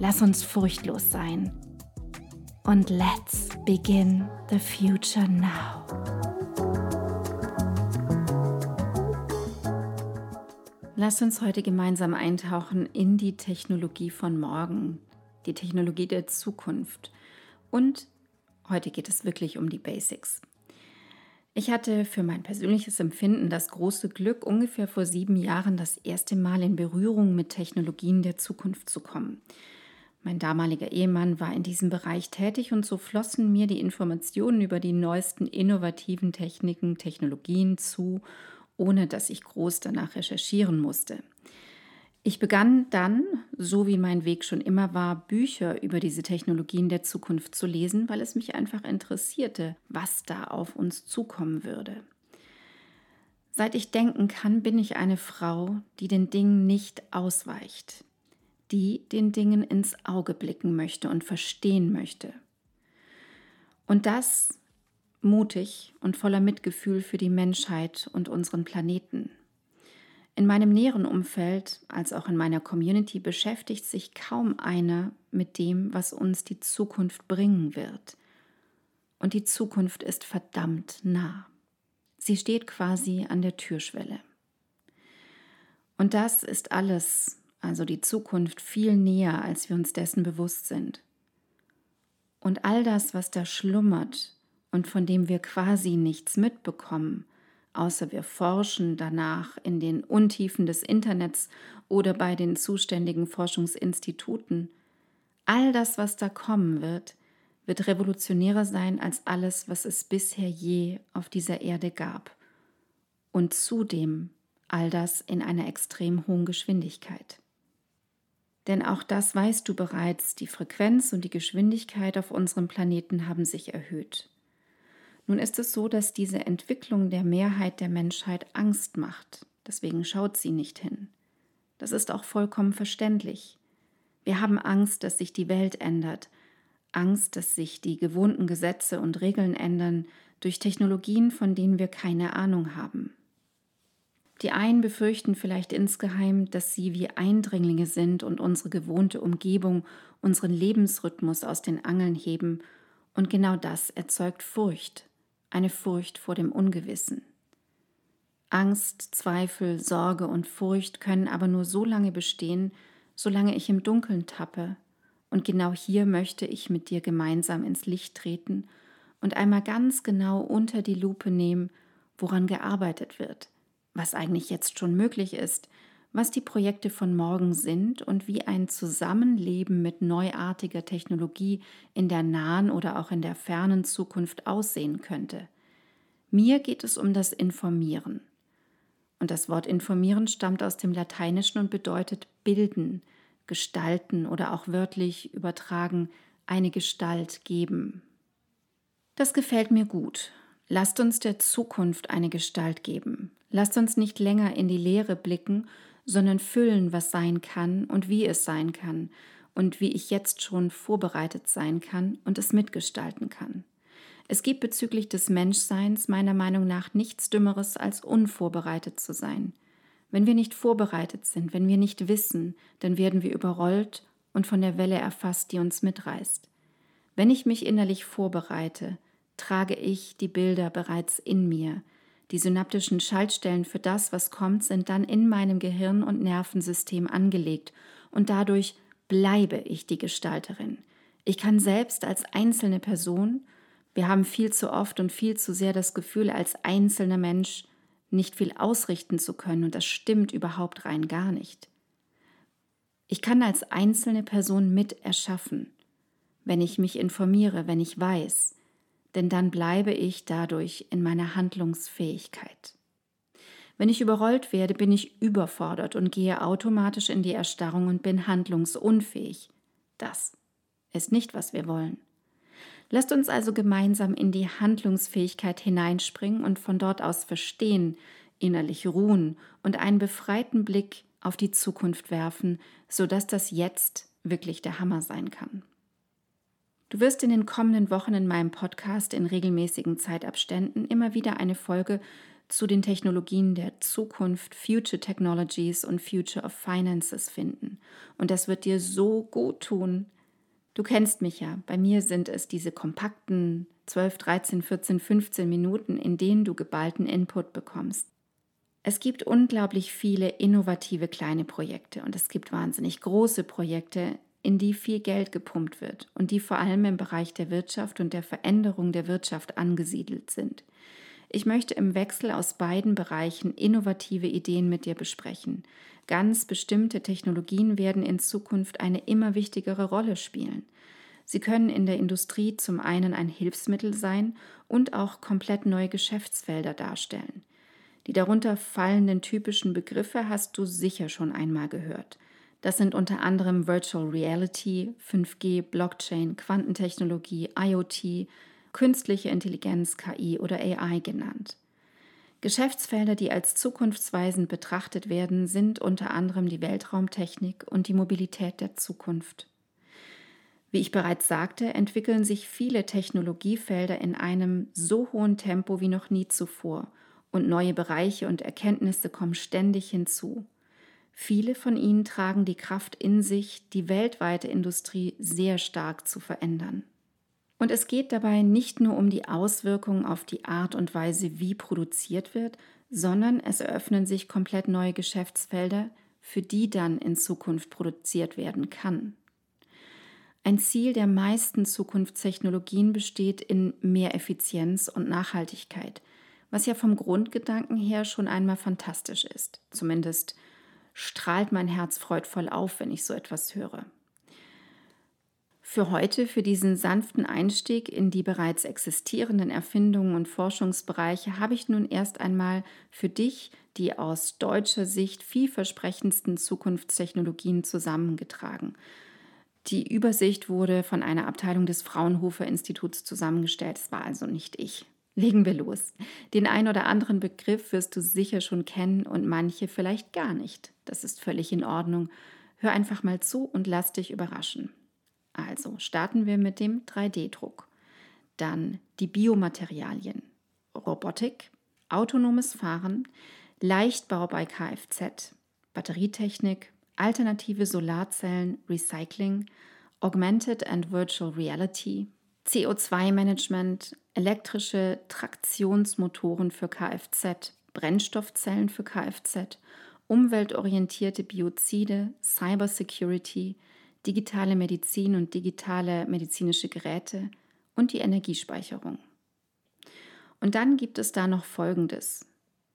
Lass uns furchtlos sein. Und let's begin the future now. Lass uns heute gemeinsam eintauchen in die Technologie von morgen, die Technologie der Zukunft. Und heute geht es wirklich um die Basics. Ich hatte für mein persönliches Empfinden das große Glück, ungefähr vor sieben Jahren das erste Mal in Berührung mit Technologien der Zukunft zu kommen. Mein damaliger Ehemann war in diesem Bereich tätig und so flossen mir die Informationen über die neuesten innovativen Techniken, Technologien zu, ohne dass ich groß danach recherchieren musste. Ich begann dann, so wie mein Weg schon immer war, Bücher über diese Technologien der Zukunft zu lesen, weil es mich einfach interessierte, was da auf uns zukommen würde. Seit ich denken kann, bin ich eine Frau, die den Dingen nicht ausweicht, die den Dingen ins Auge blicken möchte und verstehen möchte. Und das mutig und voller Mitgefühl für die Menschheit und unseren Planeten. In meinem näheren Umfeld als auch in meiner Community beschäftigt sich kaum einer mit dem, was uns die Zukunft bringen wird. Und die Zukunft ist verdammt nah. Sie steht quasi an der Türschwelle. Und das ist alles, also die Zukunft, viel näher, als wir uns dessen bewusst sind. Und all das, was da schlummert und von dem wir quasi nichts mitbekommen, außer wir forschen danach in den Untiefen des Internets oder bei den zuständigen Forschungsinstituten, all das, was da kommen wird, wird revolutionärer sein als alles, was es bisher je auf dieser Erde gab. Und zudem all das in einer extrem hohen Geschwindigkeit. Denn auch das weißt du bereits, die Frequenz und die Geschwindigkeit auf unserem Planeten haben sich erhöht. Nun ist es so, dass diese Entwicklung der Mehrheit der Menschheit Angst macht. Deswegen schaut sie nicht hin. Das ist auch vollkommen verständlich. Wir haben Angst, dass sich die Welt ändert, Angst, dass sich die gewohnten Gesetze und Regeln ändern durch Technologien, von denen wir keine Ahnung haben. Die einen befürchten vielleicht insgeheim, dass sie wie Eindringlinge sind und unsere gewohnte Umgebung, unseren Lebensrhythmus aus den Angeln heben, und genau das erzeugt Furcht, eine Furcht vor dem Ungewissen. Angst, Zweifel, Sorge und Furcht können aber nur so lange bestehen, solange ich im Dunkeln tappe, und genau hier möchte ich mit dir gemeinsam ins Licht treten und einmal ganz genau unter die Lupe nehmen, woran gearbeitet wird, was eigentlich jetzt schon möglich ist, was die Projekte von morgen sind und wie ein Zusammenleben mit neuartiger Technologie in der nahen oder auch in der fernen Zukunft aussehen könnte. Mir geht es um das Informieren. Und das Wort informieren stammt aus dem Lateinischen und bedeutet bilden, gestalten oder auch wörtlich übertragen eine Gestalt geben. Das gefällt mir gut. Lasst uns der Zukunft eine Gestalt geben. Lasst uns nicht länger in die Leere blicken, sondern füllen, was sein kann und wie es sein kann und wie ich jetzt schon vorbereitet sein kann und es mitgestalten kann. Es gibt bezüglich des Menschseins meiner Meinung nach nichts Dümmeres als unvorbereitet zu sein. Wenn wir nicht vorbereitet sind, wenn wir nicht wissen, dann werden wir überrollt und von der Welle erfasst, die uns mitreißt. Wenn ich mich innerlich vorbereite, trage ich die Bilder bereits in mir, die synaptischen Schaltstellen für das, was kommt, sind dann in meinem Gehirn und Nervensystem angelegt und dadurch bleibe ich die Gestalterin. Ich kann selbst als einzelne Person, wir haben viel zu oft und viel zu sehr das Gefühl, als einzelner Mensch nicht viel ausrichten zu können und das stimmt überhaupt rein gar nicht. Ich kann als einzelne Person mit erschaffen, wenn ich mich informiere, wenn ich weiß, denn dann bleibe ich dadurch in meiner Handlungsfähigkeit. Wenn ich überrollt werde, bin ich überfordert und gehe automatisch in die Erstarrung und bin handlungsunfähig. Das ist nicht, was wir wollen. Lasst uns also gemeinsam in die Handlungsfähigkeit hineinspringen und von dort aus verstehen, innerlich ruhen und einen befreiten Blick auf die Zukunft werfen, sodass das Jetzt wirklich der Hammer sein kann. Du wirst in den kommenden Wochen in meinem Podcast in regelmäßigen Zeitabständen immer wieder eine Folge zu den Technologien der Zukunft, Future Technologies und Future of Finances finden. Und das wird dir so gut tun. Du kennst mich ja. Bei mir sind es diese kompakten 12, 13, 14, 15 Minuten, in denen du geballten Input bekommst. Es gibt unglaublich viele innovative kleine Projekte und es gibt wahnsinnig große Projekte, in die viel Geld gepumpt wird und die vor allem im Bereich der Wirtschaft und der Veränderung der Wirtschaft angesiedelt sind. Ich möchte im Wechsel aus beiden Bereichen innovative Ideen mit dir besprechen. Ganz bestimmte Technologien werden in Zukunft eine immer wichtigere Rolle spielen. Sie können in der Industrie zum einen ein Hilfsmittel sein und auch komplett neue Geschäftsfelder darstellen. Die darunter fallenden typischen Begriffe hast du sicher schon einmal gehört. Das sind unter anderem Virtual Reality, 5G, Blockchain, Quantentechnologie, IoT, künstliche Intelligenz, KI oder AI genannt. Geschäftsfelder, die als zukunftsweisend betrachtet werden, sind unter anderem die Weltraumtechnik und die Mobilität der Zukunft. Wie ich bereits sagte, entwickeln sich viele Technologiefelder in einem so hohen Tempo wie noch nie zuvor und neue Bereiche und Erkenntnisse kommen ständig hinzu. Viele von ihnen tragen die Kraft in sich, die weltweite Industrie sehr stark zu verändern. Und es geht dabei nicht nur um die Auswirkungen auf die Art und Weise, wie produziert wird, sondern es eröffnen sich komplett neue Geschäftsfelder, für die dann in Zukunft produziert werden kann. Ein Ziel der meisten Zukunftstechnologien besteht in mehr Effizienz und Nachhaltigkeit – was ja vom Grundgedanken her schon einmal fantastisch ist. Zumindest strahlt mein Herz freudvoll auf, wenn ich so etwas höre. Für heute, für diesen sanften Einstieg in die bereits existierenden Erfindungen und Forschungsbereiche, habe ich nun erst einmal für dich die aus deutscher Sicht vielversprechendsten Zukunftstechnologien zusammengetragen. Die Übersicht wurde von einer Abteilung des Fraunhofer Instituts zusammengestellt. Es war also nicht ich. Legen wir los. Den ein oder anderen Begriff wirst du sicher schon kennen und manche vielleicht gar nicht. Das ist völlig in Ordnung. Hör einfach mal zu und lass dich überraschen. Also starten wir mit dem 3D-Druck. Dann die Biomaterialien, Robotik, autonomes Fahren, Leichtbau bei Kfz, Batterietechnik, alternative Solarzellen, Recycling, Augmented and Virtual Reality, CO2-Management, elektrische Traktionsmotoren für Kfz, Brennstoffzellen für Kfz, umweltorientierte Biozide, Cybersecurity, digitale Medizin und digitale medizinische Geräte und die Energiespeicherung. Und dann gibt es da noch Folgendes.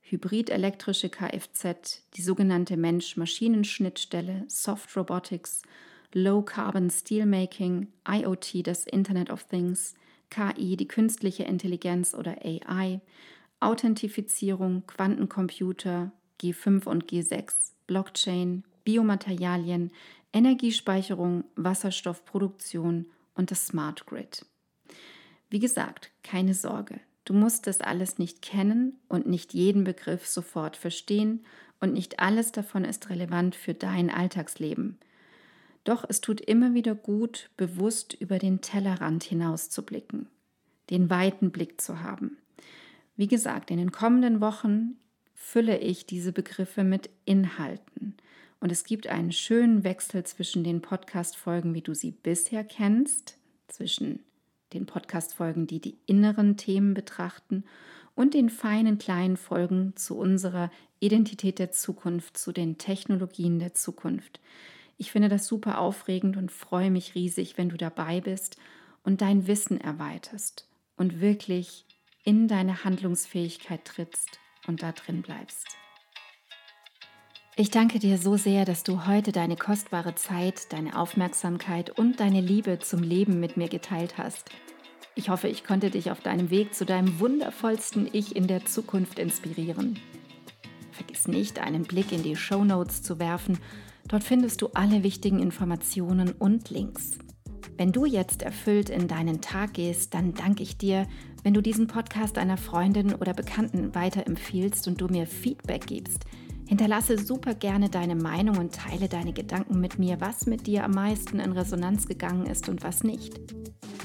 Hybrid-elektrische Kfz, die sogenannte Mensch-Maschinen-Schnittstelle, Soft Robotics, Low Carbon Steelmaking, IoT, das Internet of Things, KI, die künstliche Intelligenz oder AI, Authentifizierung, Quantencomputer, G5 und G6, Blockchain, Biomaterialien, Energiespeicherung, Wasserstoffproduktion und das Smart Grid. Wie gesagt, keine Sorge, du musst das alles nicht kennen und nicht jeden Begriff sofort verstehen und nicht alles davon ist relevant für dein Alltagsleben. Doch es tut immer wieder gut, bewusst über den Tellerrand hinaus zu blicken, den weiten Blick zu haben. Wie gesagt, in den kommenden Wochen fülle ich diese Begriffe mit Inhalten. Und es gibt einen schönen Wechsel zwischen den Podcast-Folgen, wie du sie bisher kennst, zwischen den Podcast-Folgen, die die inneren Themen betrachten, und den feinen kleinen Folgen zu unserer Identität der Zukunft, zu den Technologien der Zukunft Ich finde das super aufregend und freue mich riesig, wenn du dabei bist und dein Wissen erweiterst und wirklich in deine Handlungsfähigkeit trittst und da drin bleibst. Ich danke dir so sehr, dass du heute deine kostbare Zeit, deine Aufmerksamkeit und deine Liebe zum Leben mit mir geteilt hast. Ich hoffe, ich konnte dich auf deinem Weg zu deinem wundervollsten Ich in der Zukunft inspirieren. Vergiss nicht, einen Blick in die Show Notes zu werfen. Dort findest du alle wichtigen Informationen und Links. Wenn du jetzt erfüllt in deinen Tag gehst, dann danke ich dir, wenn du diesen Podcast einer Freundin oder Bekannten weiterempfiehlst und du mir Feedback gibst – Hinterlasse super gerne deine Meinung und teile deine Gedanken mit mir, was mit dir am meisten in Resonanz gegangen ist und was nicht.